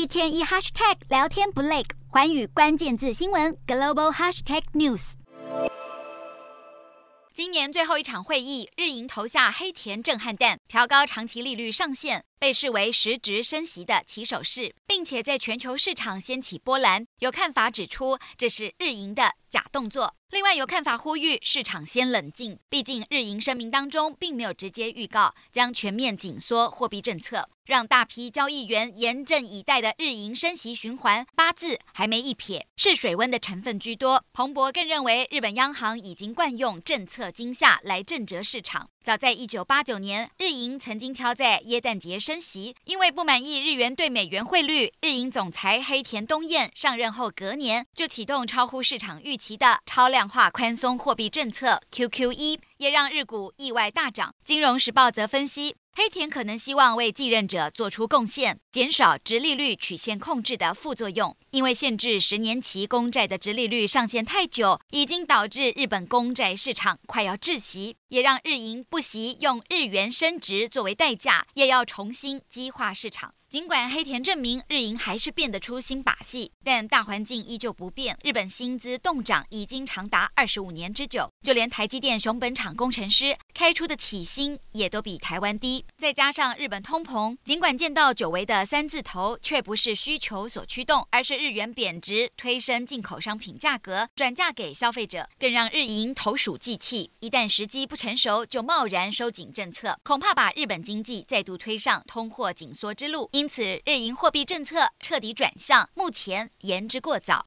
一天一 hashtag 聊天不累，环宇关键字新闻 global hashtag news。今年最后一场会议，日营投下黑田震撼弹，调高长期利率上限，被视为实质升息的起手式，并且在全球市场掀起波澜。有看法指出，这是日银的假动作。另外有看法呼吁市场先冷静，毕竟日银声明当中并没有直接预告将全面紧缩货币政策，让大批交易员严阵以待的日银升息循环八字还没一撇，试水温的成分居多。彭博更认为，日本央行已经惯用政策惊吓来震慑市场。早在一九八九年，日银曾经挑在耶诞节升息，因为不满意日元对美元汇率，日银总裁黑田东彦上任后隔年就启动超乎市场预期的超量化宽松货币政策 QQE，也让日股意外大涨。金融时报则分析，黑田可能希望为继任者做出贡献，减少直利率曲线控制的副作用。因为限制十年期公债的直利率上限太久，已经导致日本公债市场快要窒息，也让日银不惜用日元升值作为代价，也要重新激化市场。尽管黑田证明日银还是变得出新把戏，但大环境依旧不变。日本薪资冻涨已经长达二十五年之久，就连台积电熊本厂工程师开出的起薪也都比台湾低。再加上日本通膨，尽管见到久违的三字头，却不是需求所驱动，而是日元贬值推升进口商品价格，转嫁给消费者，更让日银投鼠忌器。一旦时机不成熟，就贸然收紧政策，恐怕把日本经济再度推上通货紧缩之路。因此，日银货币政策彻底转向，目前言之过早。